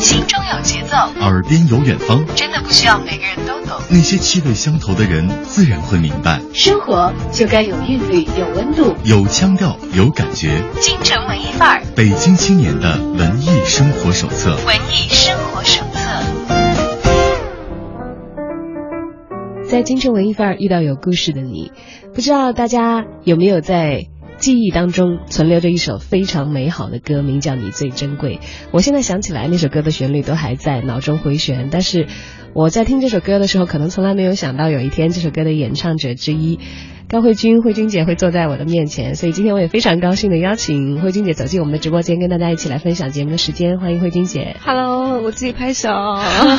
心中有节奏，耳边有远方，真的不需要每个人都懂。那些气味相投的人，自然会明白。生活就该有韵律，有温度，有腔调，有感觉。京城文艺范儿，北京青年的文艺生活手册。文艺生活手册。在京城文艺范儿遇到有故事的你，不知道大家有没有在？记忆当中存留着一首非常美好的歌，名叫《你最珍贵》。我现在想起来，那首歌的旋律都还在脑中回旋。但是我在听这首歌的时候，可能从来没有想到有一天，这首歌的演唱者之一。高慧君，慧君姐会坐在我的面前，所以今天我也非常高兴的邀请慧君姐走进我们的直播间，跟大家一起来分享节目的时间。欢迎慧君姐。Hello，我自己拍手。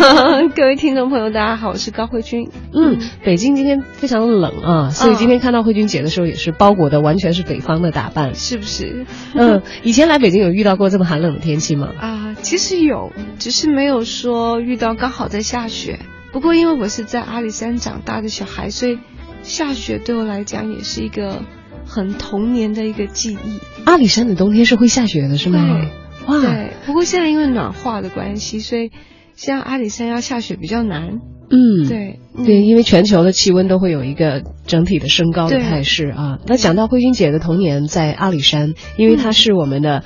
各位听众朋友，大家好，我是高慧君。嗯，北京今天非常冷啊，所以今天看到慧君姐的时候，也是包裹的完全是北方的打扮，是不是？嗯，以前来北京有遇到过这么寒冷的天气吗？啊，其实有，只是没有说遇到刚好在下雪。不过因为我是在阿里山长大的小孩，所以。下雪对我来讲也是一个很童年的一个记忆。阿里山的冬天是会下雪的，是吗？对哇，对。不过现在因为暖化的关系，所以像阿里山要下雪比较难。嗯，对对，因为全球的气温都会有一个整体的升高的态势啊。那讲到慧君姐的童年在阿里山，因为她是我们的。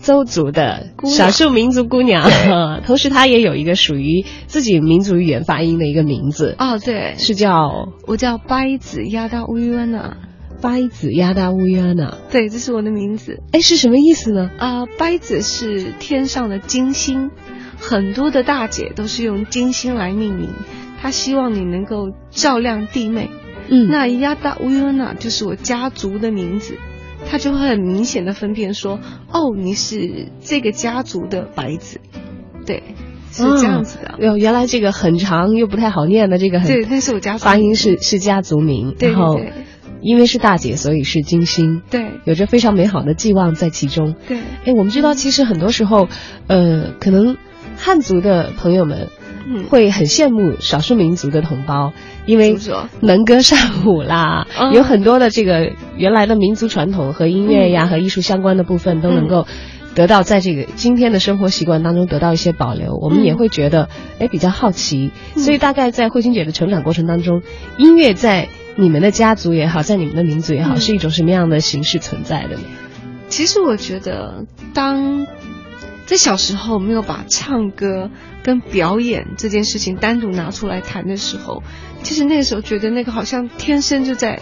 邹族的少数民族姑娘，同时她也有一个属于自己民族语言发音的一个名字。哦，对，是叫我叫掰子亚达乌约娜，掰子亚达乌约娜，对，这是我的名字。哎，是什么意思呢？啊，掰子是天上的金星，很多的大姐都是用金星来命名，她希望你能够照亮弟妹。嗯，那亚达乌约娜就是我家族的名字。他就会很明显的分辨说，哦，你是这个家族的白子，对，是这样子的。哦，原来这个很长又不太好念的这个很，对，那是我家发音是是家族名，然后因为是大姐，所以是金星，对，有着非常美好的寄望在其中。对，哎，我们知道其实很多时候，呃，可能汉族的朋友们。会很羡慕少数民族的同胞，因为能歌善舞啦，有很多的这个原来的民族传统和音乐呀和艺术相关的部分都能够得到在这个今天的生活习惯当中得到一些保留。我们也会觉得哎比较好奇，所以大概在慧君姐的成长过程当中，音乐在你们的家族也好，在你们的民族也好，是一种什么样的形式存在的呢？其实我觉得，当在小时候没有把唱歌。跟表演这件事情单独拿出来谈的时候，其实那个时候觉得那个好像天生就在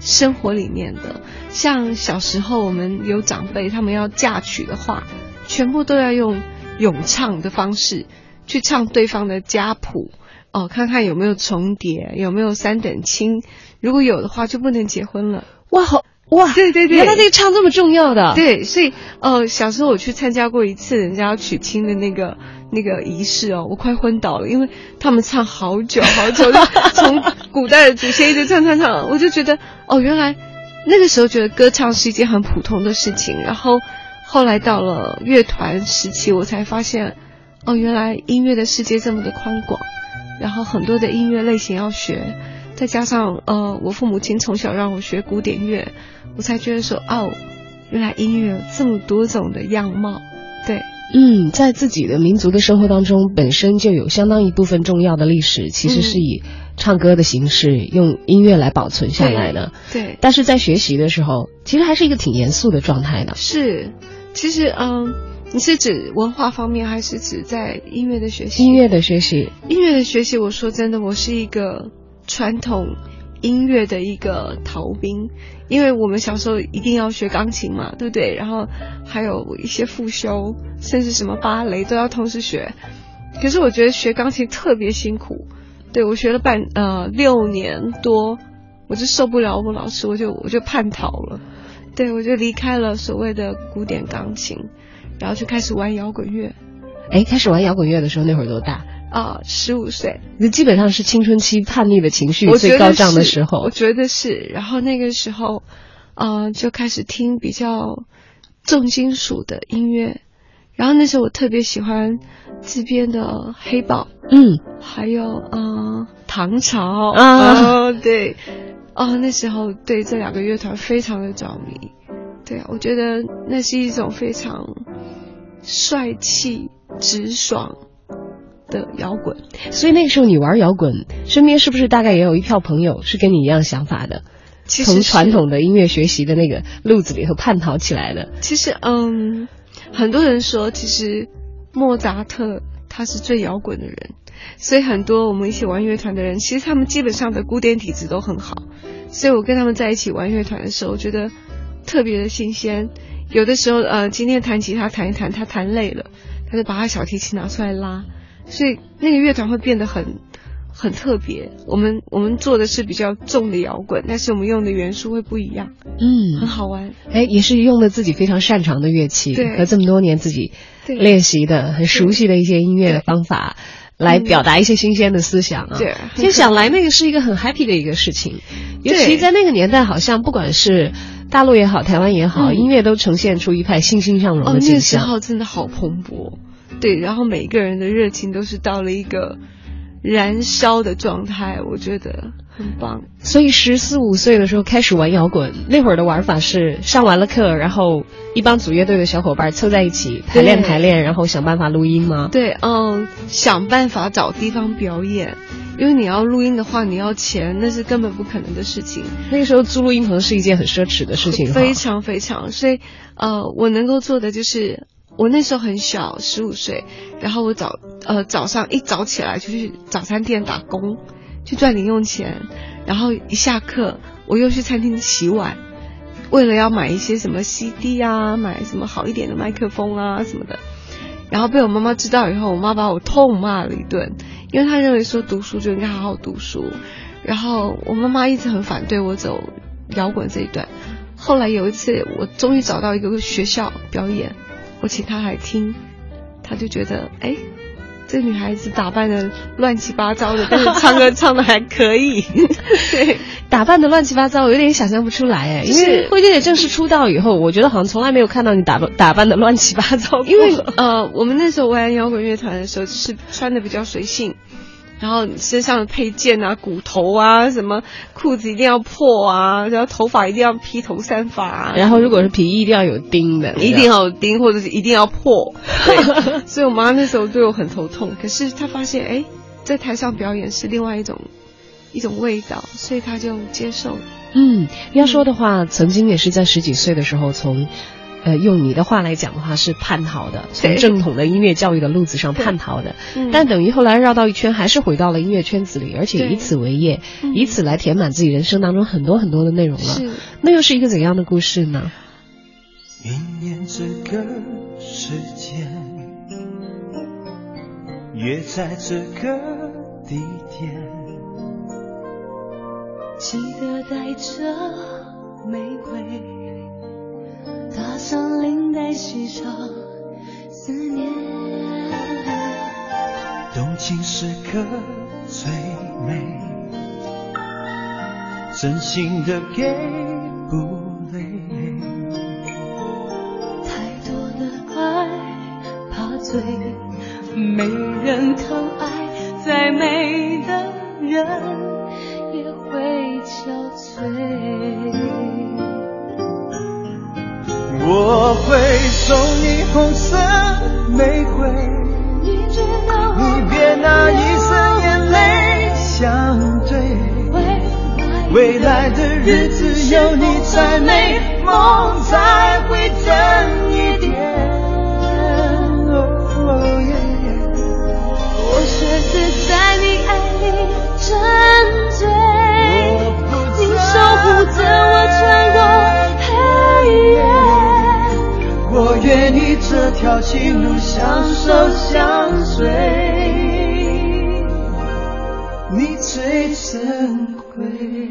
生活里面的。像小时候我们有长辈，他们要嫁娶的话，全部都要用咏唱的方式去唱对方的家谱，哦，看看有没有重叠，有没有三等亲，如果有的话就不能结婚了。哇，好哇，对对对，原来这个唱这么重要的。对，所以呃，小时候我去参加过一次人家要娶亲的那个。那个仪式哦，我快昏倒了，因为他们唱好久好久，从古代的祖先一直唱唱唱，我就觉得哦，原来那个时候觉得歌唱是一件很普通的事情。然后后来到了乐团时期，我才发现哦，原来音乐的世界这么的宽广，然后很多的音乐类型要学，再加上呃，我父母亲从小让我学古典乐，我才觉得说哦，原来音乐有这么多种的样貌，对。嗯，在自己的民族的生活当中，本身就有相当一部分重要的历史，其实是以唱歌的形式，用音乐来保存下来的。对。但是在学习的时候，其实还是一个挺严肃的状态的。是，其实嗯，你是指文化方面，还是指在音乐的学习？音乐的学习，音乐的学习。我说真的，我是一个传统。音乐的一个逃兵，因为我们小时候一定要学钢琴嘛，对不对？然后还有一些复修，甚至什么芭蕾都要同时学。可是我觉得学钢琴特别辛苦，对我学了半呃六年多，我就受不了我们老师，我就我就叛逃了，对我就离开了所谓的古典钢琴，然后就开始玩摇滚乐。哎，开始玩摇滚乐的时候那会儿多大？啊，十五岁，那基本上是青春期叛逆的情绪最高涨的时候。我觉得是，然后那个时候，啊，就开始听比较重金属的音乐，然后那时候我特别喜欢自编的黑豹，嗯，还有啊唐朝啊，对，哦，那时候对这两个乐团非常的着迷，对啊，我觉得那是一种非常。帅气直爽的摇滚。所以那个时候你玩摇滚，身边是不是大概也有一票朋友是跟你一样想法的？从传统的音乐学习的那个路子里头叛逃起来的。其实，嗯，很多人说，其实莫扎特他是最摇滚的人，所以很多我们一起玩乐团的人，其实他们基本上的古典底子都很好。所以我跟他们在一起玩乐团的时候，我觉得特别的新鲜。有的时候，呃，今天弹吉他弹一弹，他弹累了，他就把他小提琴拿出来拉，所以那个乐团会变得很。很特别，我们我们做的是比较重的摇滚，但是我们用的元素会不一样，嗯，很好玩。哎，也是用了自己非常擅长的乐器和这么多年自己练习的很熟悉的一些音乐的方法，来表达一些新鲜的思想啊。对，其实想来那个是一个很 happy 的一个事情，尤其在那个年代，好像不管是大陆也好，台湾也好，音乐都呈现出一派欣欣向荣的景象。那时候真的好蓬勃，对，然后每一个人的热情都是到了一个。燃烧的状态，我觉得很棒。所以十四五岁的时候开始玩摇滚，那会儿的玩法是上完了课，然后一帮组乐队的小伙伴凑在一起排练排练，然后想办法录音吗？对，嗯，想办法找地方表演，因为你要录音的话，你要钱，那是根本不可能的事情。那个时候租录音棚是一件很奢侈的事情，非常非常。所以，呃，我能够做的就是。我那时候很小，十五岁，然后我早呃早上一早起来就去早餐店打工，去赚零用钱，然后一下课我又去餐厅洗碗，为了要买一些什么 CD 啊，买什么好一点的麦克风啊什么的，然后被我妈妈知道以后，我妈把我痛骂了一顿，因为她认为说读书就应该好好读书，然后我妈妈一直很反对我走摇滚这一段，后来有一次我终于找到一个学校表演。我请他来听，他就觉得，哎，这女孩子打扮的乱七八糟的，但是唱歌唱的还可以。对，打扮的乱七八糟，我有点想象不出来哎。因为慧姐姐正式出道以后，我觉得好像从来没有看到你打扮 打扮的乱七八糟。因为呃，我们那时候玩摇滚乐团的时候，是穿的比较随性。然后身上的配件啊，骨头啊，什么裤子一定要破啊，然后头发一定要披头散发，然后如果是皮衣一定要有钉的，一定要有钉或者是一定要破。对，所以我妈那时候对我很头痛。可是她发现，哎，在台上表演是另外一种一种味道，所以她就接受了。嗯，要说的话，曾经也是在十几岁的时候从。呃，用你的话来讲的话，是叛逃的，从正统的音乐教育的路子上叛逃的。但等于后来绕到一圈，还是回到了音乐圈子里，而且以此为业，以此来填满自己人生当中很多很多的内容了。那又是一个怎样的故事呢？明年这个时间，约在这个地点，记得带着玫瑰。打上领带，系上思念。动情时刻最美，真心的给不累。太多的爱怕醉，没人疼爱，再美的人也会憔悴。我会送你红色玫瑰，你别拿一生眼泪相对。未来的日子有你才美，梦才会真一点。我选择在你爱里沉醉，条情路相守相随，你最珍贵。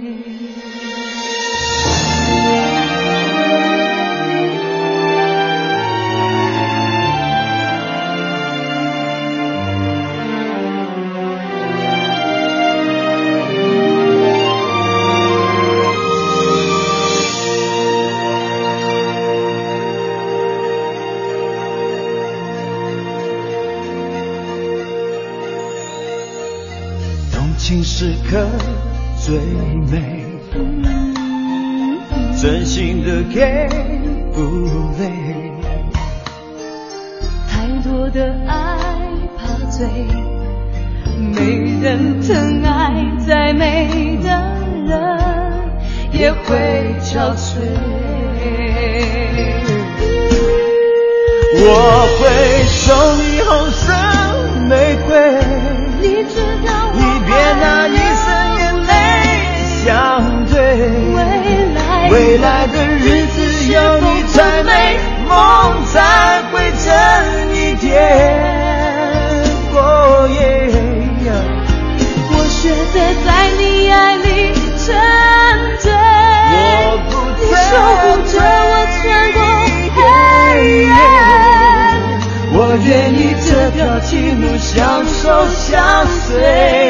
手相随，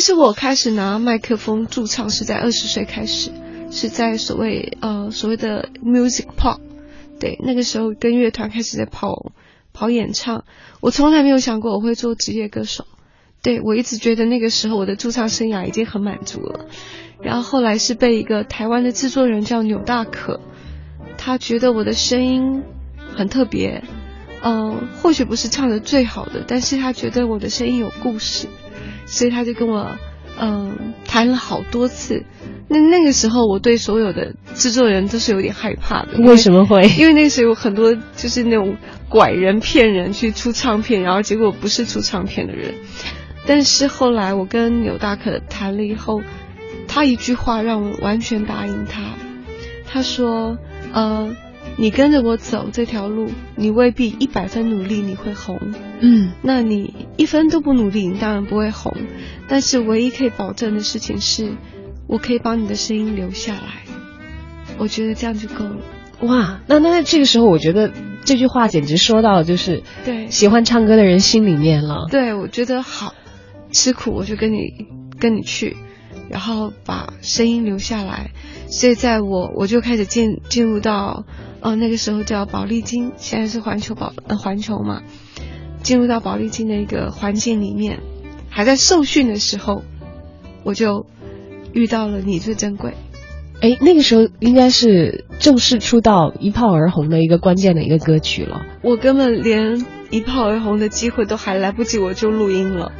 其实我开始拿麦克风驻唱是在二十岁开始，是在所谓呃所谓的 music pop，对，那个时候跟乐团开始在跑跑演唱，我从来没有想过我会做职业歌手，对我一直觉得那个时候我的驻唱生涯已经很满足了，然后后来是被一个台湾的制作人叫钮大可，他觉得我的声音很特别，嗯、或许不是唱的最好的，但是他觉得我的声音有故事。所以他就跟我嗯谈了好多次。那那个时候，我对所有的制作人都是有点害怕的。为什么会？因为那时候有很多就是那种拐人骗人去出唱片，然后结果不是出唱片的人。但是后来我跟纽大可谈了以后，他一句话让我完全答应他。他说：“呃，你跟着我走这条路，你未必一百分努力你会红。”嗯，那你一分都不努力，你当然不会红。但是唯一可以保证的事情是，我可以把你的声音留下来。我觉得这样就够了。哇，那那这个时候，我觉得这句话简直说到就是对喜欢唱歌的人心里面了。对，我觉得好，吃苦我就跟你跟你去，然后把声音留下来。所以在我我就开始进进入到呃那个时候叫宝丽金，现在是环球宝呃环球嘛，进入到宝丽金的一个环境里面，还在受训的时候，我就遇到了你最珍贵。哎，那个时候应该是正式出道、一炮而红的一个关键的一个歌曲了。我根本连一炮而红的机会都还来不及，我就录音了。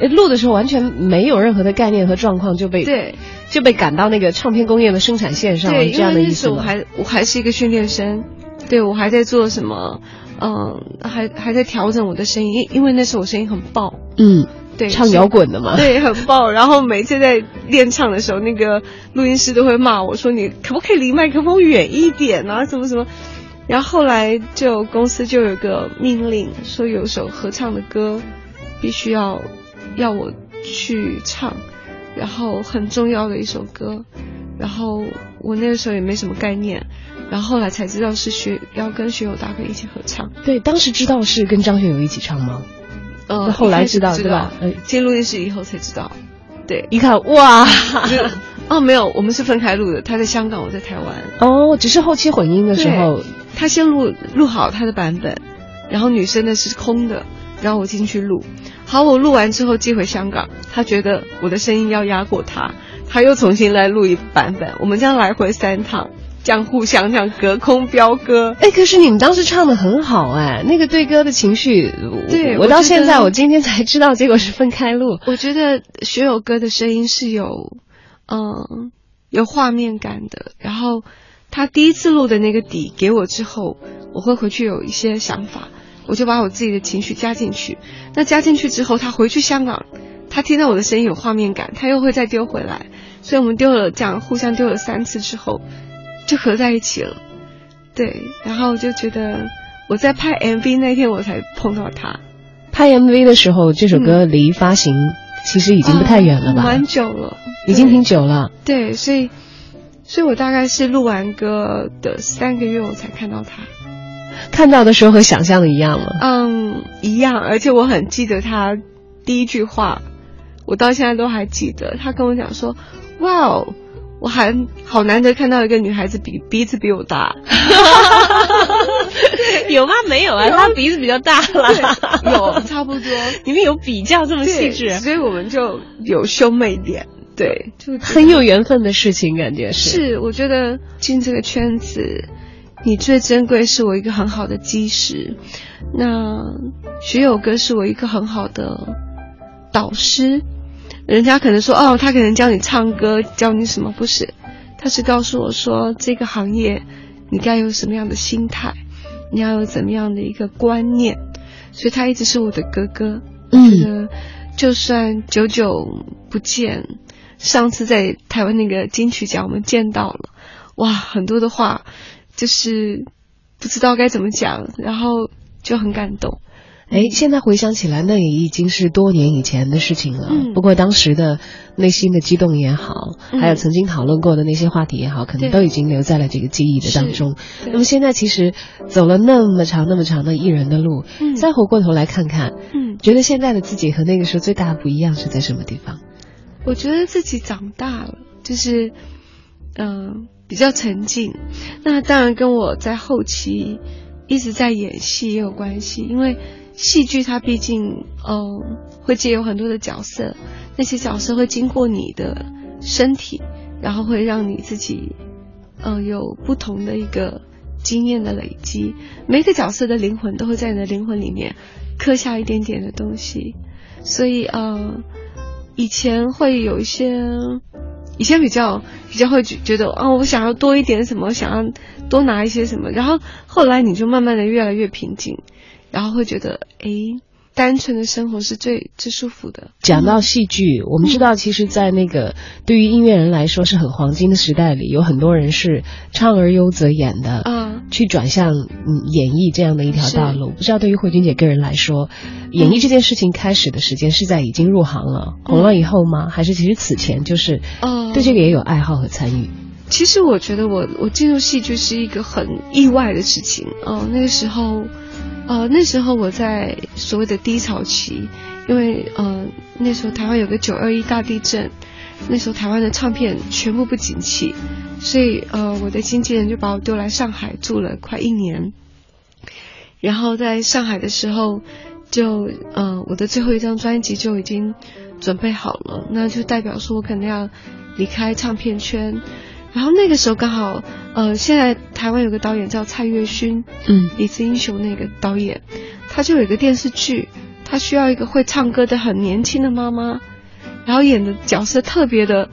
诶录的时候完全没有任何的概念和状况，就被对就被赶到那个唱片工业的生产线上了，对，这样的意思我还我还是一个训练生，对我还在做什么，嗯，还还在调整我的声音，因因为那时候我声音很爆，嗯，对，唱摇滚的嘛。对，很爆。然后每次在练唱的时候，那个录音师都会骂我说：“你可不可以离麦克风远一点啊？什么什么。”然后后来就公司就有个命令，说有首合唱的歌必须要要我去唱，然后很重要的一首歌。然后我那个时候也没什么概念，然后后来才知道是学要跟学友大哥一起合唱。对，当时知道是跟张学友一起唱吗？呃，后来知道不对吧呃进录音室以后才知道。对，一看，哇，哦，没有，我们是分开录的。他在香港，我在台湾。哦，只是后期混音的时候，他先录录好他的版本，然后女生的是空的，然后我进去录。好，我录完之后寄回香港，他觉得我的声音要压过他，他又重新来录一版本。我们这样来回三趟，这样互相这样隔空飙歌。哎，可是你们当时唱的很好哎，那个对歌的情绪，对我到现在，得我今天才知道，结果是分开录。我觉得学友哥的声音是有，嗯，有画面感的。然后他第一次录的那个底给我之后，我会回去有一些想法，我就把我自己的情绪加进去。那加进去之后，他回去香港，他听到我的声音有画面感，他又会再丢回来。所以我们丢了这样互相丢了三次之后，就合在一起了。对，然后就觉得我在拍 MV 那天我才碰到他。拍 MV 的时候，这首歌离发行其实已经不太远了吧？蛮久了，已经挺久了。对，所以，所以我大概是录完歌的三个月，我才看到他。看到的时候和想象的一样吗？嗯，一样，而且我很记得他第一句话，我到现在都还记得。他跟我讲说：“哇哦。”我还好难得看到一个女孩子比鼻子比我大，有吗？没有啊，她鼻子比较大了，有差不多。你们有比较这么细致，所以我们就有兄妹点，对，就很有缘分的事情，感觉是。是，我觉得进这个圈子，你最珍贵是我一个很好的基石。那学友哥是我一个很好的导师。人家可能说哦，他可能教你唱歌，教你什么？不是，他是告诉我说这个行业你该有什么样的心态，你要有怎么样的一个观念。所以他一直是我的哥哥。嗯，就算久久不见，上次在台湾那个金曲奖我们见到了，哇，很多的话就是不知道该怎么讲，然后就很感动。哎，现在回想起来，那也已经是多年以前的事情了。不过当时的内心的激动也好，还有曾经讨论过的那些话题也好，可能都已经留在了这个记忆的当中。那么现在其实走了那么长、那么长的艺人的路，再回过头来看看，嗯，觉得现在的自己和那个时候最大的不一样是在什么地方？我觉得自己长大了，就是嗯比较沉静。那当然跟我在后期一直在演戏也有关系，因为。戏剧它毕竟，嗯，会借有很多的角色，那些角色会经过你的身体，然后会让你自己，嗯，有不同的一个经验的累积。每个角色的灵魂都会在你的灵魂里面刻下一点点的东西，所以，呃，以前会有一些，以前比较比较会觉得，哦，我想要多一点什么，想要多拿一些什么，然后后来你就慢慢的越来越平静。然后会觉得，诶，单纯的生活是最最舒服的。讲到戏剧，我们知道，其实，在那个对于音乐人来说是很黄金的时代里，有很多人是唱而优则演的，啊，去转向嗯演绎这样的一条道路。不知道对于慧君姐个人来说，演绎这件事情开始的时间是在已经入行了红了以后吗？还是其实此前就是对这个也有爱好和参与？其实我觉得我我进入戏剧是一个很意外的事情哦，那个时候。呃，那时候我在所谓的低潮期，因为呃那时候台湾有个九二一大地震，那时候台湾的唱片全部不景气，所以呃我的经纪人就把我丢来上海住了快一年，然后在上海的时候，就呃我的最后一张专辑就已经准备好了，那就代表说我可能要离开唱片圈。然后那个时候刚好，呃，现在台湾有个导演叫蔡岳勋，嗯，李子英雄那个导演，他就有一个电视剧，他需要一个会唱歌的很年轻的妈妈，然后演的角色特别的，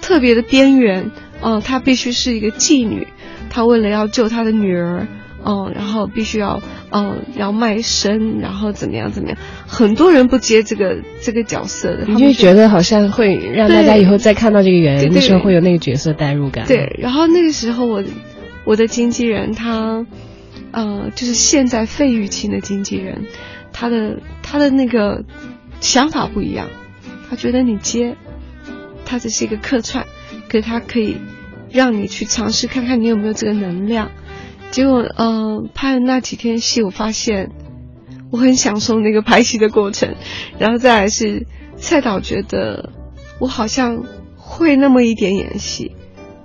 特别的边缘，呃，她必须是一个妓女，她为了要救她的女儿。哦，然后必须要，嗯，要卖身，然后怎么样怎么样？很多人不接这个这个角色的，你就觉得好像会让大家以后再看到这个演员的时候会有那个角色代入感。对，然后那个时候我我的经纪人他，呃，就是现在费玉清的经纪人，他的他的那个想法不一样，他觉得你接，他只是一个客串，可是他可以让你去尝试看看你有没有这个能量。结果，嗯，拍了那几天戏，我发现我很享受那个拍戏的过程。然后再来是蔡导觉得我好像会那么一点演戏，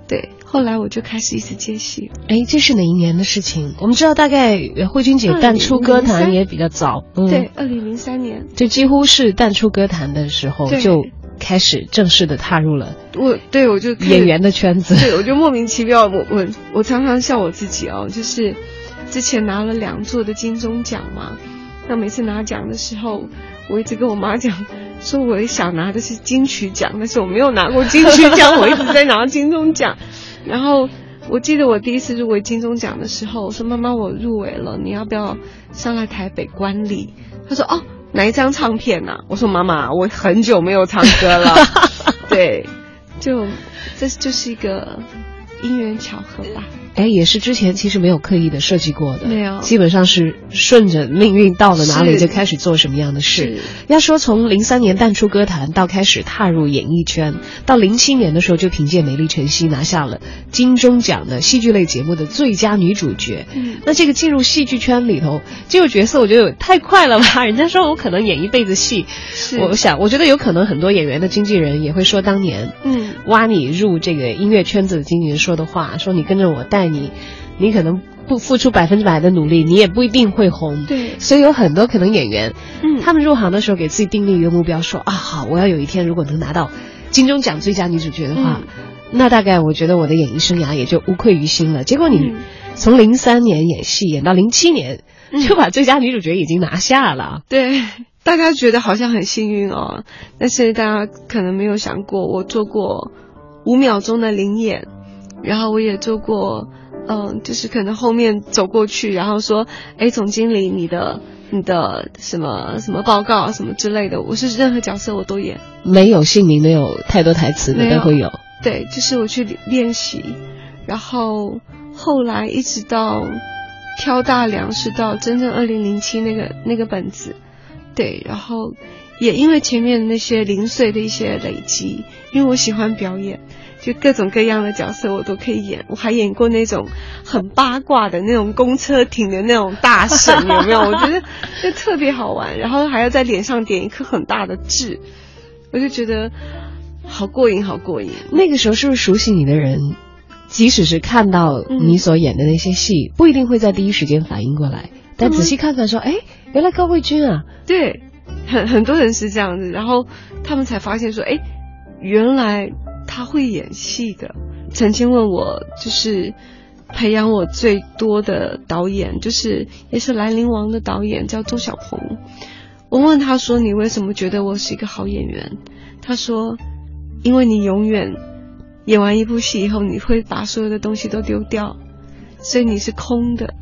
对。后来我就开始一直接戏。哎，这是哪一年的事情？我们知道大概慧君姐淡出歌坛也比较早，嗯对，二零零三年，就几乎是淡出歌坛的时候就。开始正式的踏入了我对我就演员的圈子，对我就莫名其妙，我我我常常笑我自己哦，就是之前拿了两座的金钟奖嘛，那每次拿奖的时候，我一直跟我妈讲，说我想拿的是金曲奖，但是我没有拿过金曲奖，我一直在拿金钟奖。然后我记得我第一次入围金钟奖的时候，我说妈妈我入围了，你要不要上来台北观礼？她说哦，哪一张唱片呢？我说妈妈，我很久没有唱歌了。对，就这就是一个因缘巧合吧。哎，也是之前其实没有刻意的设计过的，没有，基本上是顺着命运到了哪里就开始做什么样的事。要说从零三年淡出歌坛到开始踏入演艺圈，到零七年的时候就凭借《美丽晨曦》拿下了金钟奖的戏剧类节目的最佳女主角。嗯，那这个进入戏剧圈里头，这个角色我觉得太快了吧？人家说我可能演一辈子戏，我想我觉得有可能很多演员的经纪人也会说当年，嗯，挖你入这个音乐圈子的经纪人说的话，说你跟着我带。你，你可能不付出百分之百的努力，你也不一定会红。对，所以有很多可能演员，嗯，他们入行的时候给自己定立一个目标，说啊，好，我要有一天如果能拿到金钟奖最佳女主角的话，那大概我觉得我的演艺生涯也就无愧于心了。结果你从零三年演戏演到零七年，就把最佳女主角已经拿下了。对，大家觉得好像很幸运哦，但是大家可能没有想过，我做过五秒钟的灵演。然后我也做过，嗯，就是可能后面走过去，然后说，哎，总经理，你的你的什么什么报告什么之类的，我是任何角色我都演，没有姓名，没有太多台词的都会有。对，就是我去练习，然后后来一直到挑大梁，是到真正二零零七那个那个本子，对，然后也因为前面那些零碎的一些累积，因为我喜欢表演。就各种各样的角色我都可以演，我还演过那种很八卦的那种公车亭的那种大神，有没有？我觉得 就特别好玩，然后还要在脸上点一颗很大的痣，我就觉得好过瘾，好过瘾。那个时候是不是熟悉你的人，即使是看到你所演的那些戏，不一定会在第一时间反应过来，但仔细看看说，哎，原来高慧君啊，对，很很多人是这样子，然后他们才发现说，哎，原来。他会演戏的。曾经问我，就是培养我最多的导演，就是也是《兰陵王》的导演，叫周小鹏。我问他说：“你为什么觉得我是一个好演员？”他说：“因为你永远演完一部戏以后，你会把所有的东西都丢掉，所以你是空的。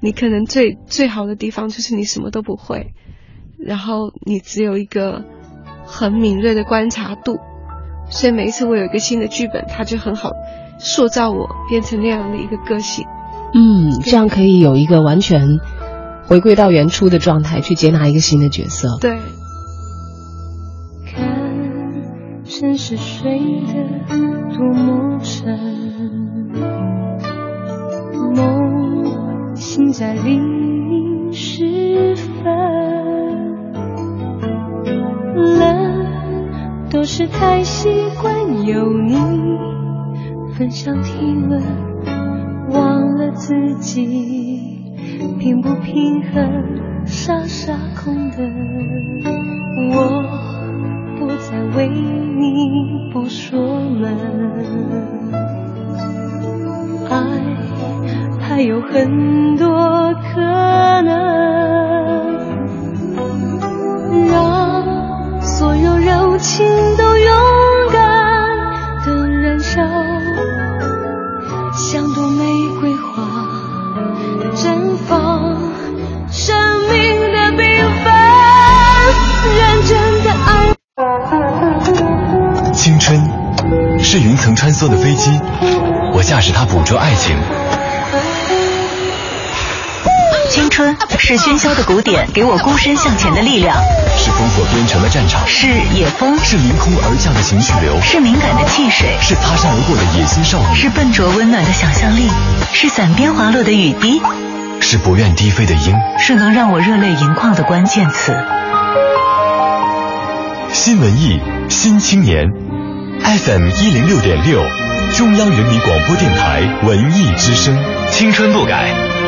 你可能最最好的地方就是你什么都不会，然后你只有一个很敏锐的观察度。”所以每一次我有一个新的剧本，它就很好塑造我变成那样的一个个性。嗯，这样可以有一个完全回归到原初的状态去接纳一个新的角色。对。看城市睡得多么沉，梦醒在黎明时分。冷。都是太习惯有你分享体温，忘了自己平不平衡，傻傻空等。我不再为你不说门，爱还有很多可能，所有柔情都勇敢的燃烧像朵玫瑰花绽放生命的缤纷。认真的爱。青春是云层穿梭的飞机我驾驶它捕捉爱情。青春是喧嚣的鼓点，给我孤身向前的力量。是烽火边城的战场，是野风，是凌空而降的情绪流，是敏感的汽水，是擦身而过的野心少女，是笨拙温暖的想象力，是伞边滑落的雨滴，是不愿低飞的鹰，是能让我热泪盈眶的关键词。新文艺，新青年。FM 一零六点六，中央人民广播电台文艺之声，青春不改，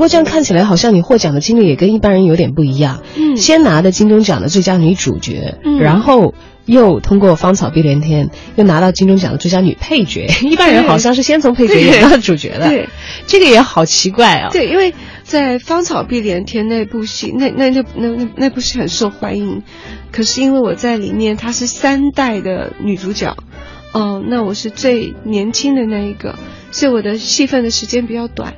过这样看起来，好像你获奖的经历也跟一般人有点不一样。嗯，先拿的金钟奖的最佳女主角，嗯，然后又通过《芳草碧连天》又拿到金钟奖的最佳女配角。一般人好像是先从配角演到主角的，对，这个也好奇怪啊。对，因为在《芳草碧连天》那部戏，那那那那那那部戏很受欢迎，可是因为我在里面，她是三代的女主角，哦，那我是最年轻的那一个，所以我的戏份的时间比较短。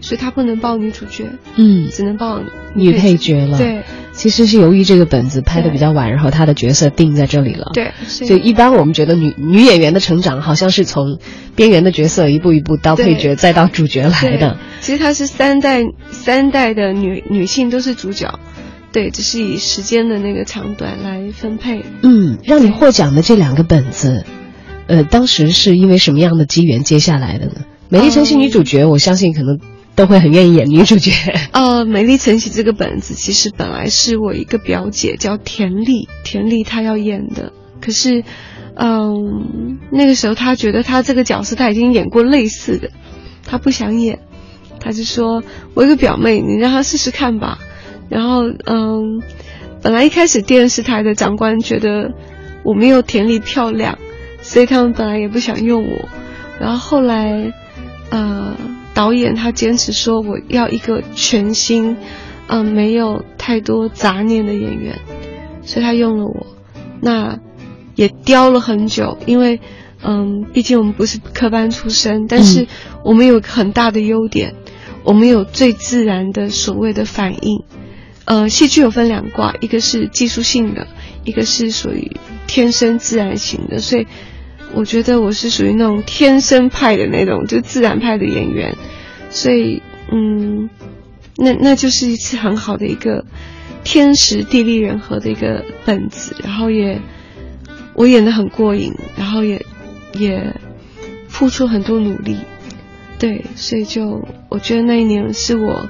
所以她不能报女主角，嗯，只能报女配角了。对，其实是由于这个本子拍的比较晚，然后她的角色定在这里了。对，所以一般我们觉得女女演员的成长好像是从边缘的角色一步一步到配角，再到主角来的。其实她是三代三代的女女性都是主角，对，只是以时间的那个长短来分配。嗯，让你获奖的这两个本子，呃，当时是因为什么样的机缘接下来的呢？美丽晨曦女主角，我相信可能。都会很愿意演女主角。呃，美丽晨曦这个本子其实本来是我一个表姐叫田丽，田丽她要演的，可是，嗯，那个时候她觉得她这个角色她已经演过类似的，她不想演，她就说：“我一个表妹，你让她试试看吧。”然后，嗯，本来一开始电视台的长官觉得我没有田丽漂亮，所以他们本来也不想用我。然后后来，呃。导演他坚持说我要一个全新，嗯，没有太多杂念的演员，所以他用了我。那也雕了很久，因为，嗯，毕竟我们不是科班出身，但是我们有很大的优点，我们有最自然的所谓的反应。呃，戏剧有分两卦，一个是技术性的，一个是属于天生自然型的，所以。我觉得我是属于那种天生派的那种，就自然派的演员，所以，嗯，那那就是一次很好的一个天时地利人和的一个本子，然后也我演的很过瘾，然后也也付出很多努力，对，所以就我觉得那一年是我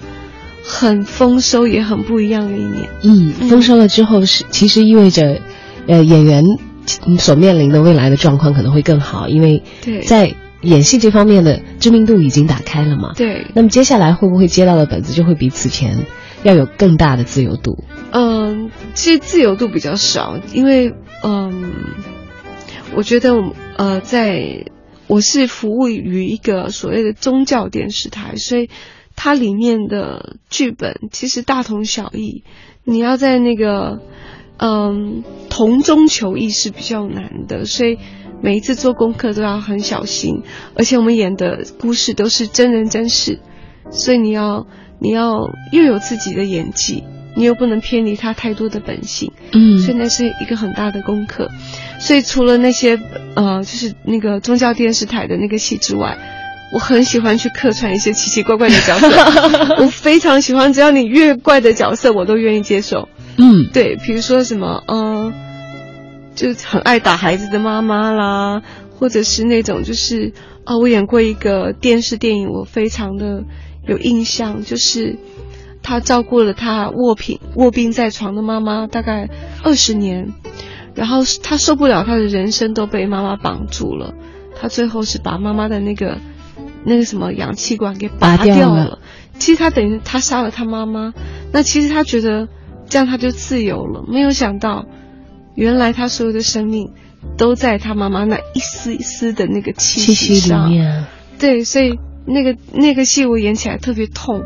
很丰收也很不一样的一年。嗯，丰收了之后是其实意味着，呃，演员。所面临的未来的状况可能会更好，因为在演戏这方面的知名度已经打开了嘛。对。那么接下来会不会接到的本子就会比此前要有更大的自由度？嗯，其实自由度比较少，因为嗯，我觉得呃，在我是服务于一个所谓的宗教电视台，所以它里面的剧本其实大同小异。你要在那个。嗯，同中求异是比较难的，所以每一次做功课都要很小心。而且我们演的故事都是真人真事，所以你要你要又有自己的演技，你又不能偏离他太多的本性。嗯，所以那是一个很大的功课。所以除了那些呃，就是那个宗教电视台的那个戏之外，我很喜欢去客串一些奇奇怪怪的角色。我非常喜欢，只要你越怪的角色，我都愿意接受。嗯，对，比如说什么，嗯，就很爱打孩子的妈妈啦，或者是那种就是，啊，我演过一个电视电影，我非常的有印象，就是他照顾了他卧病卧病在床的妈妈大概二十年，然后他受不了他的人生都被妈妈绑住了，他最后是把妈妈的那个那个什么氧气管给拔掉了，其实他等于他杀了他妈妈，那其实他觉得。这样他就自由了。没有想到，原来他所有的生命都在他妈妈那一丝一丝的那个气息上。对，所以那个那个戏我演起来特别痛，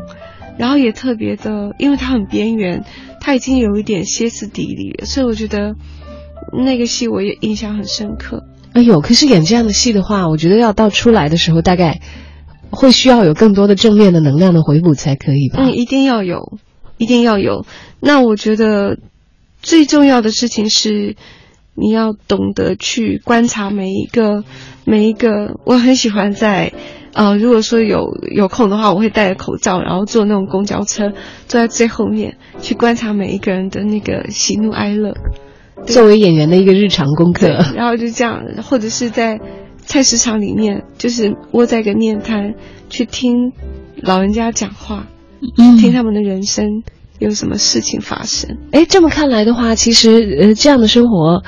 然后也特别的，因为他很边缘，他已经有一点歇斯底里了，所以我觉得那个戏我也印象很深刻。哎呦，可是演这样的戏的话，我觉得要到出来的时候，大概会需要有更多的正面的能量的回补才可以吧？嗯，一定要有。一定要有。那我觉得最重要的事情是，你要懂得去观察每一个每一个。我很喜欢在，呃，如果说有有空的话，我会戴着口罩，然后坐那种公交车，坐在最后面去观察每一个人的那个喜怒哀乐，作为演员的一个日常功课。然后就这样，或者是在菜市场里面，就是窝在一个面摊去听老人家讲话，听他们的人生有什么事情发生。哎，这么看来的话，其实呃，这样的生活。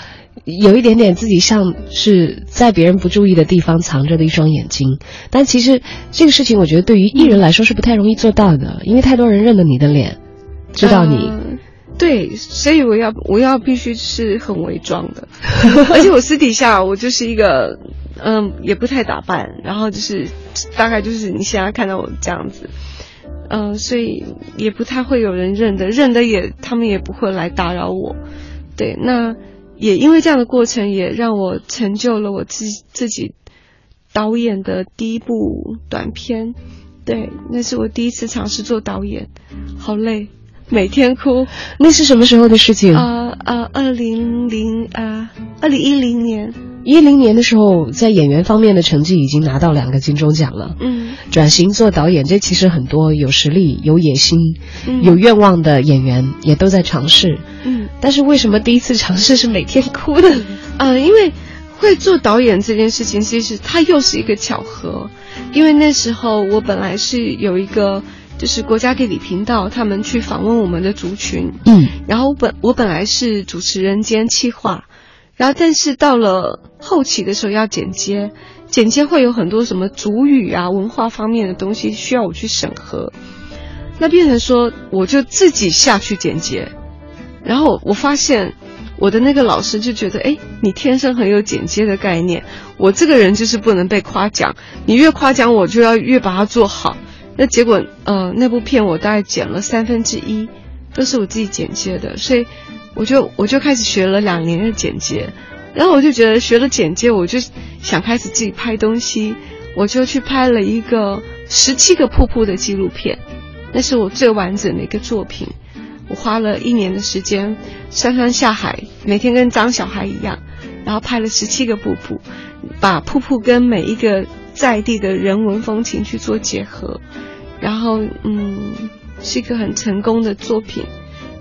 有一点点自己像是在别人不注意的地方藏着的一双眼睛，但其实这个事情我觉得对于艺人来说是不太容易做到的，因为太多人认得你的脸，知道你。对，所以我要我要必须是很伪装的，而且我私底下我就是一个嗯也不太打扮，然后就是大概就是你现在看到我这样子，嗯，所以也不太会有人认得，认得也他们也不会来打扰我。对，那。也因为这样的过程，也让我成就了我自自己导演的第一部短片。对，那是我第一次尝试做导演，好累，每天哭。那是什么时候的事情？啊啊，二零零啊，二零一零年。一零年的时候，在演员方面的成绩已经拿到两个金钟奖了。嗯，转型做导演，这其实很多有实力、有野心、有愿望的演员也都在尝试。嗯，但是为什么第一次尝试是每天哭的？呃，因为会做导演这件事情，其实它又是一个巧合。因为那时候我本来是有一个，就是国家地理频道他们去访问我们的族群。嗯，然后本我本来是主持人兼企划。然后，但是到了后期的时候要剪接，剪接会有很多什么主语啊、文化方面的东西需要我去审核，那变成说我就自己下去剪接，然后我发现我的那个老师就觉得，哎，你天生很有剪接的概念，我这个人就是不能被夸奖，你越夸奖我就要越把它做好。那结果，呃，那部片我大概剪了三分之一，都是我自己剪接的，所以。我就我就开始学了两年的剪接，然后我就觉得学了剪接，我就想开始自己拍东西，我就去拍了一个十七个瀑布的纪录片，那是我最完整的一个作品。我花了一年的时间，上山下海，每天跟张小孩一样，然后拍了十七个瀑布，把瀑布跟每一个在地的人文风情去做结合，然后嗯，是一个很成功的作品。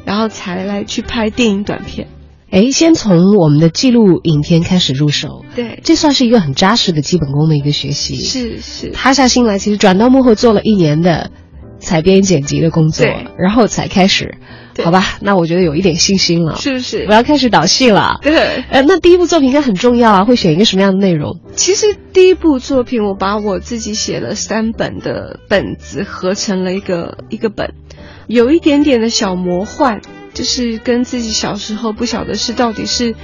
然后才来去拍电影短片，哎，先从我们的记录影片开始入手，对，这算是一个很扎实的基本功的一个学习。是是，塌下心来，其实转到幕后做了一年的采编剪辑的工作，然后才开始，好吧？那我觉得有一点信心了，是不是？我要开始导戏了，对。呃，那第一部作品应该很重要啊，会选一个什么样的内容？其实第一部作品，我把我自己写了三本的本子合成了一个一个本。有一点点的小魔幻，就是跟自己小时候不晓得是到底是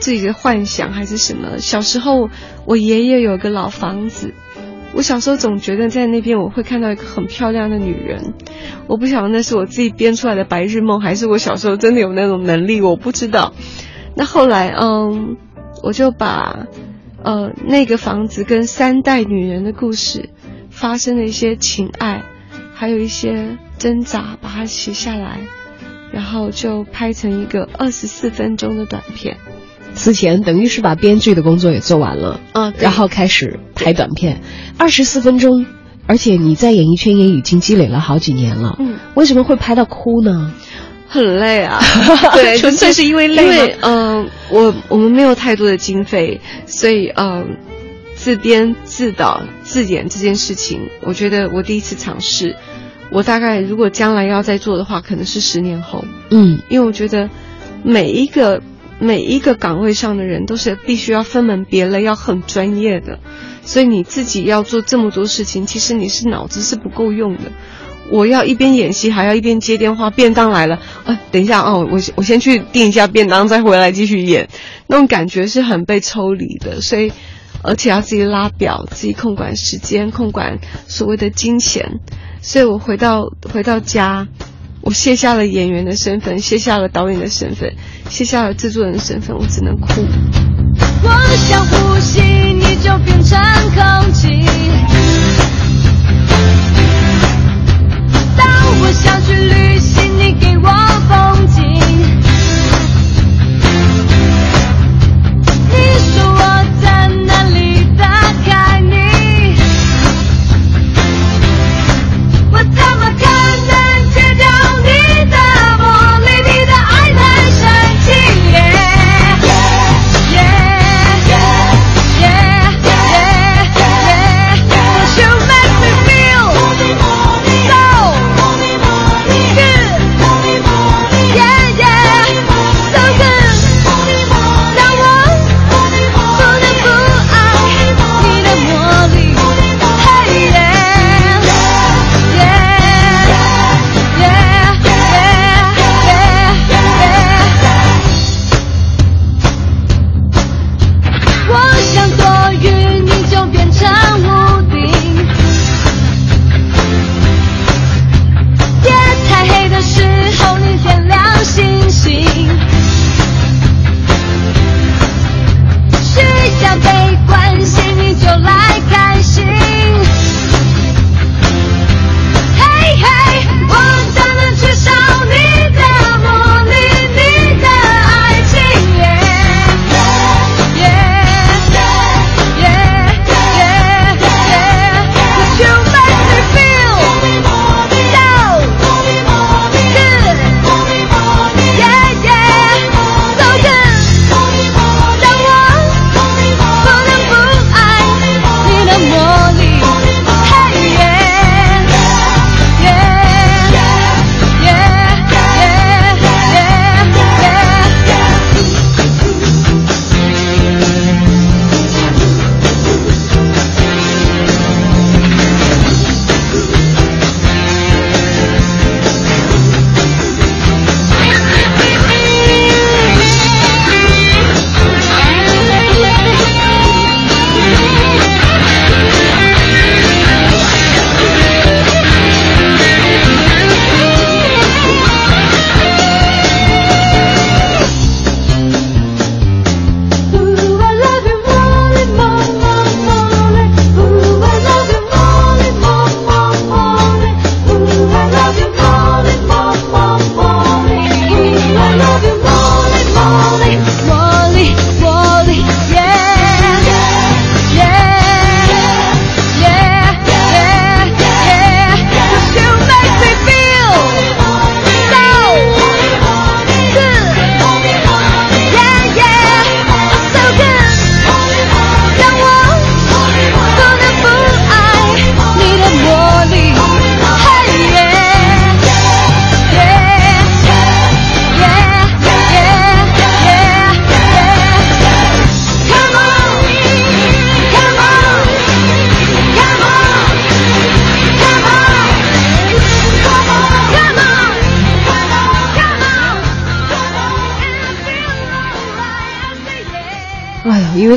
自己的幻想还是什么。小时候我爷爷有个老房子，我小时候总觉得在那边我会看到一个很漂亮的女人。我不晓得那是我自己编出来的白日梦，还是我小时候真的有那种能力，我不知道。那后来，嗯，我就把呃那个房子跟三代女人的故事发生的一些情爱。还有一些挣扎，把它写下来，然后就拍成一个二十四分钟的短片。此前等于是把编剧的工作也做完了，嗯，然后开始拍短片，二十四分钟，而且你在演艺圈也已经积累了好几年了，嗯，为什么会拍到哭呢？很累啊，对，纯粹是因为累因为嗯，我我们没有太多的经费，所以嗯。自编自导自演这件事情，我觉得我第一次尝试。我大概如果将来要再做的话，可能是十年后。嗯，因为我觉得每一个每一个岗位上的人都是必须要分门别类，要很专业的。所以你自己要做这么多事情，其实你是脑子是不够用的。我要一边演戏，还要一边接电话。便当来了，啊，等一下哦，我我先去订一下便当，再回来继续演。那种感觉是很被抽离的，所以。而且要自己拉表，自己控管时间，控管所谓的金钱。所以我回到回到家，我卸下了演员的身份，卸下了导演的身份，卸下了制作人的身份，我只能哭。我想呼吸，你就变成空气。当我想去旅行，你给我风景。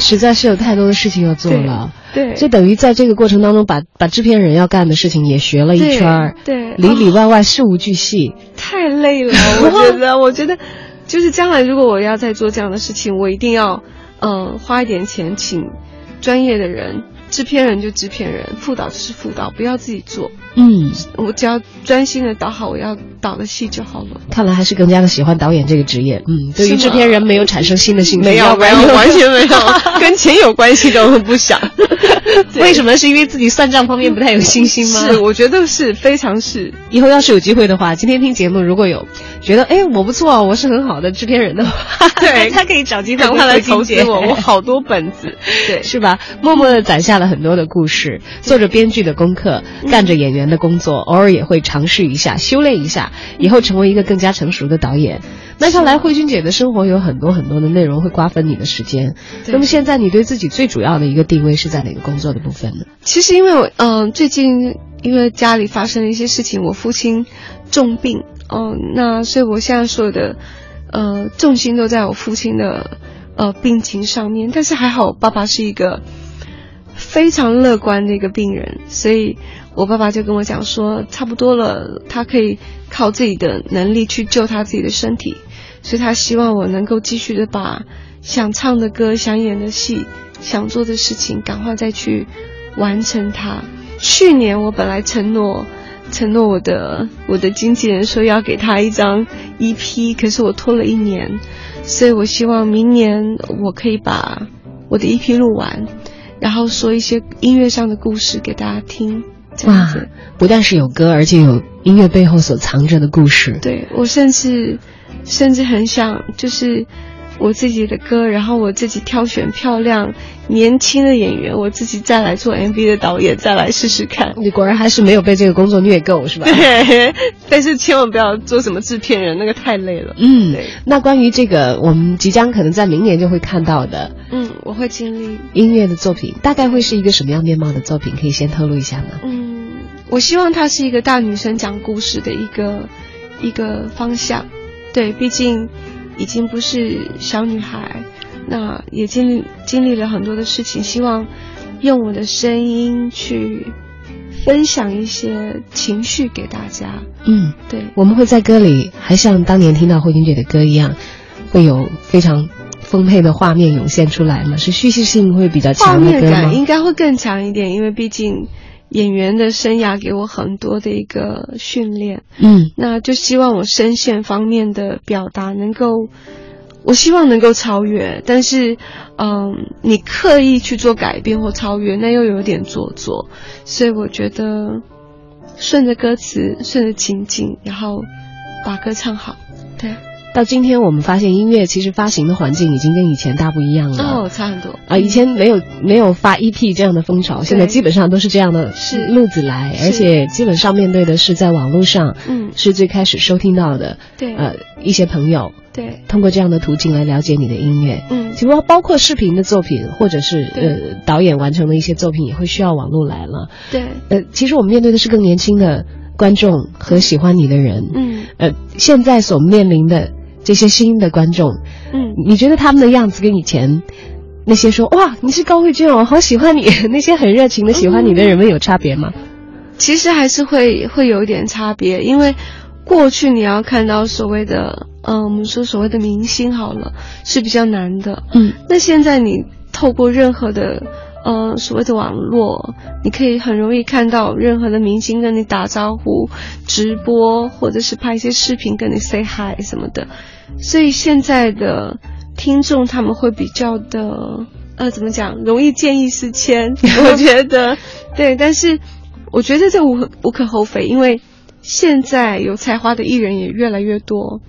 实在是有太多的事情要做了。对，就等于在这个过程当中，把把制片人要干的事情也学了一圈儿，对，里里外外事无巨细，太累了。我觉得，我觉得，就是将来如果我要再做这样的事情，我一定要，嗯，花一点钱请专业的人。制片人就制片人，副导就是副导，不要自己做。嗯，我只要专心的导好我要导的戏就好了。看来还是更加的喜欢导演这个职业。嗯，对于制片人没有产生新的兴趣，没有没有完全没有，跟钱有关系的我不想。为什么？是因为自己算账方面不太有信心吗？是，我觉得是非常是。以后要是有机会的话，今天听节目如果有觉得哎我不错，我是很好的制片人的话，对他可以找机会来投资我，我好多本子，对，是吧？默默的攒下了很多的故事，做着编剧的功课，干着演员的工作，偶尔也会尝试一下，修炼一下，以后成为一个更加成熟的导演。那看来慧君姐的生活有很多很多的内容会瓜分你的时间。那么现在你对自己最主要的一个定位是在哪个工作的部分呢？其实因为我嗯最近因为家里发生了一些事情，我父亲重病哦，那所以我现在所有的呃重心都在我父亲的呃病情上面。但是还好，爸爸是一个非常乐观的一个病人，所以我爸爸就跟我讲说，差不多了，他可以靠自己的能力去救他自己的身体。所以他希望我能够继续的把想唱的歌、想演的戏、想做的事情，赶快再去完成它。去年我本来承诺，承诺我的我的经纪人说要给他一张 EP，可是我拖了一年，所以我希望明年我可以把我的 EP 录完，然后说一些音乐上的故事给大家听。哇，不但是有歌，而且有音乐背后所藏着的故事。对我甚至。甚至很想，就是我自己的歌，然后我自己挑选漂亮、年轻的演员，我自己再来做 MV 的导演，再来试试看。你果然还是没有被这个工作虐够，是吧？对，但是千万不要做什么制片人，那个太累了。嗯，那关于这个，我们即将可能在明年就会看到的，嗯，我会经历音乐的作品，大概会是一个什么样面貌的作品？可以先透露一下吗？嗯，我希望它是一个大女生讲故事的一个一个方向。对，毕竟已经不是小女孩，那也经历经历了很多的事情，希望用我的声音去分享一些情绪给大家。嗯，对，我们会在歌里还像当年听到慧君姐的歌一样，会有非常丰沛的画面涌现出来嘛？是叙事性会比较强的歌吗？应该会更强一点，因为毕竟。演员的生涯给我很多的一个训练，嗯，那就希望我声线方面的表达能够，我希望能够超越，但是，嗯，你刻意去做改变或超越，那又有点做作，所以我觉得顺着歌词，顺着情景，然后把歌唱好，对。到今天，我们发现音乐其实发行的环境已经跟以前大不一样了。哦，差很多。啊！以前没有没有发 EP 这样的风潮，现在基本上都是这样的路子来，而且基本上面对的是在网络上，嗯，是最开始收听到的，对，呃，一些朋友，对，通过这样的途径来了解你的音乐，嗯，其实包括视频的作品，或者是呃导演完成的一些作品，也会需要网络来了，对，呃，其实我们面对的是更年轻的观众和喜欢你的人，嗯，呃，现在所面临的。这些新的观众，嗯，你觉得他们的样子跟以前那些说哇你是高慧君哦，我好喜欢你 那些很热情的喜欢你的人们有差别吗？其实还是会会有一点差别，因为过去你要看到所谓的嗯，我们说所谓的明星好了是比较难的，嗯，那现在你透过任何的。呃，所谓的网络，你可以很容易看到任何的明星跟你打招呼、直播，或者是拍一些视频跟你 say hi 什么的。所以现在的听众他们会比较的，呃，怎么讲，容易见异思迁。我觉得，对，但是我觉得这无无可厚非，因为现在有才华的艺人也越来越多。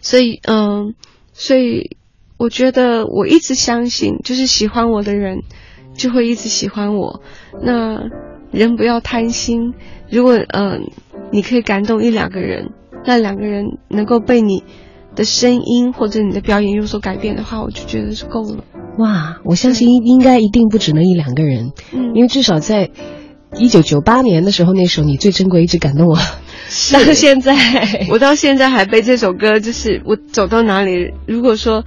所以，嗯，所以。我觉得我一直相信，就是喜欢我的人，就会一直喜欢我。那人不要贪心，如果嗯，你可以感动一两个人，那两个人能够被你的声音或者你的表演有所改变的话，我就觉得是够了。哇，我相信应该一定不止那一两个人，嗯，因为至少在一九九八年的时候，那首《你最珍贵》一直感动我。到现在，我到现在还被这首歌，就是我走到哪里，如果说。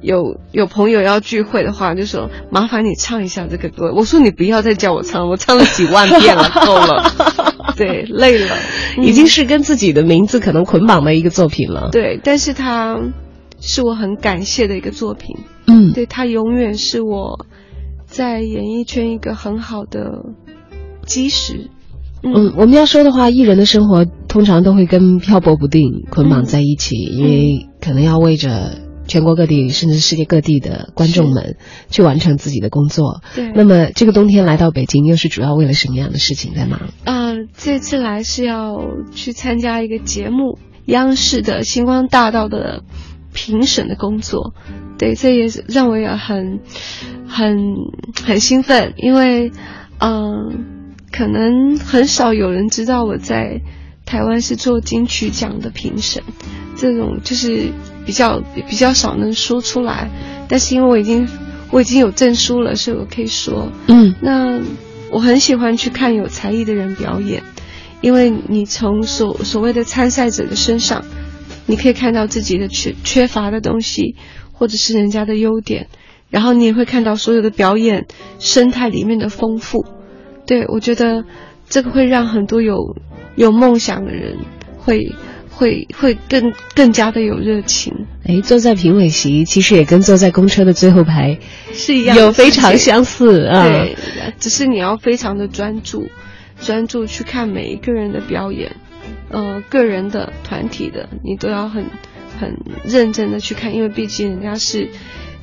有有朋友要聚会的话，就说麻烦你唱一下这个歌。我说你不要再叫我唱，我唱了几万遍了，够了。对，累了，已经是跟自己的名字可能捆绑的一个作品了。对，但是它是我很感谢的一个作品。嗯，对，它永远是我在演艺圈一个很好的基石。嗯，我们要说的话，艺人的生活通常都会跟漂泊不定捆绑在一起，因为可能要为着。全国各地，甚至世界各地的观众们去完成自己的工作。对。那么这个冬天来到北京，又是主要为了什么样的事情在忙？啊，这次来是要去参加一个节目，央视的星光大道的评审的工作。对，这也让我也很、很、很兴奋，因为，嗯，可能很少有人知道我在台湾是做金曲奖的评审，这种就是。比较比较少能说出来，但是因为我已经我已经有证书了，所以我可以说。嗯，那我很喜欢去看有才艺的人表演，因为你从所所谓的参赛者的身上，你可以看到自己的缺缺乏的东西，或者是人家的优点，然后你也会看到所有的表演生态里面的丰富。对我觉得这个会让很多有有梦想的人会。会会更更加的有热情。哎，坐在评委席，其实也跟坐在公车的最后排是一样，有非常相似啊。对，只是你要非常的专注，专注去看每一个人的表演，呃，个人的、团体的，你都要很很认真的去看，因为毕竟人家是。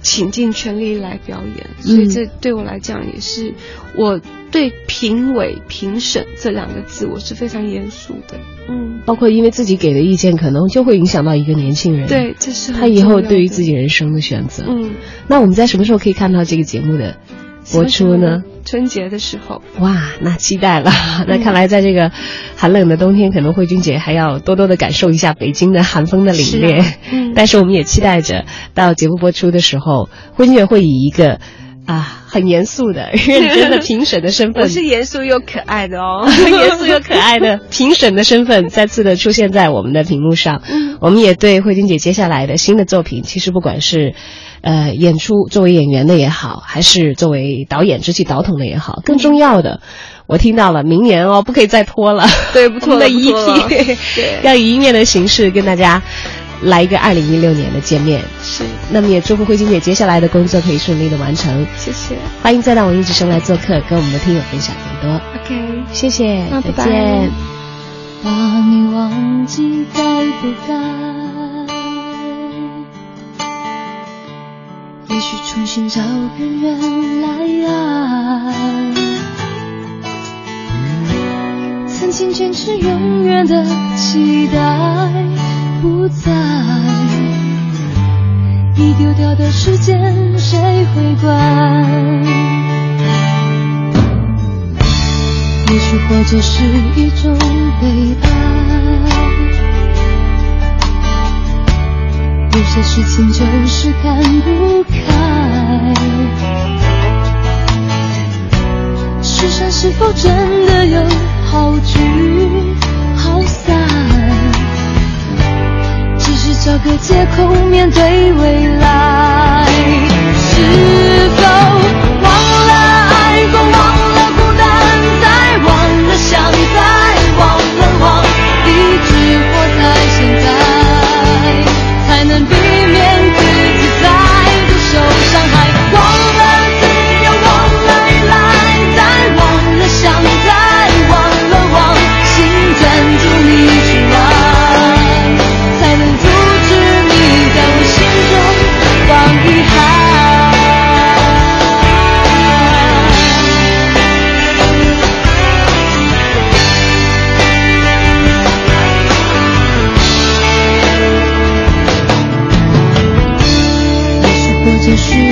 倾尽全力来表演，所以这对我来讲也是我对评委、评审这两个字，我是非常严肃的。嗯，包括因为自己给的意见，可能就会影响到一个年轻人。对，这是他以后对于自己人生的选择。嗯，那我们在什么时候可以看到这个节目的播出呢？春节的时候。哇，那期待了。那看来在这个寒冷的冬天，可能慧君姐还要多多的感受一下北京的寒风的凛冽。嗯，但是我们也期待着到节目播出的时候，慧君姐会以一个啊很严肃的、认真的评审的身份，我是严肃又可爱的哦，严肃又可爱的评审的身份再次的出现在我们的屏幕上。嗯，我们也对慧君姐接下来的新的作品，其实不管是。呃，演出作为演员的也好，还是作为导演、执起导筒的也好，更重要的，我听到了，明年哦，不可以再拖了，对，不拖 的一批，要以一面的形式跟大家来一个二零一六年的见面。是，那么也祝福慧晶姐接下来的工作可以顺利的完成。谢谢，欢迎再到我一直生来做客，跟我们的听友分享更多。OK，谢谢，再见。把你忘记该不该？也许重新找个人来爱，曾经坚持永远的期待不在，你丢掉的时间谁会管？也许活着是一种悲哀。的事情就是看不开，世上是否真的有好聚好散，只是找个借口面对未来，是否忘了爱过，忘了孤单，再忘了想在。思绪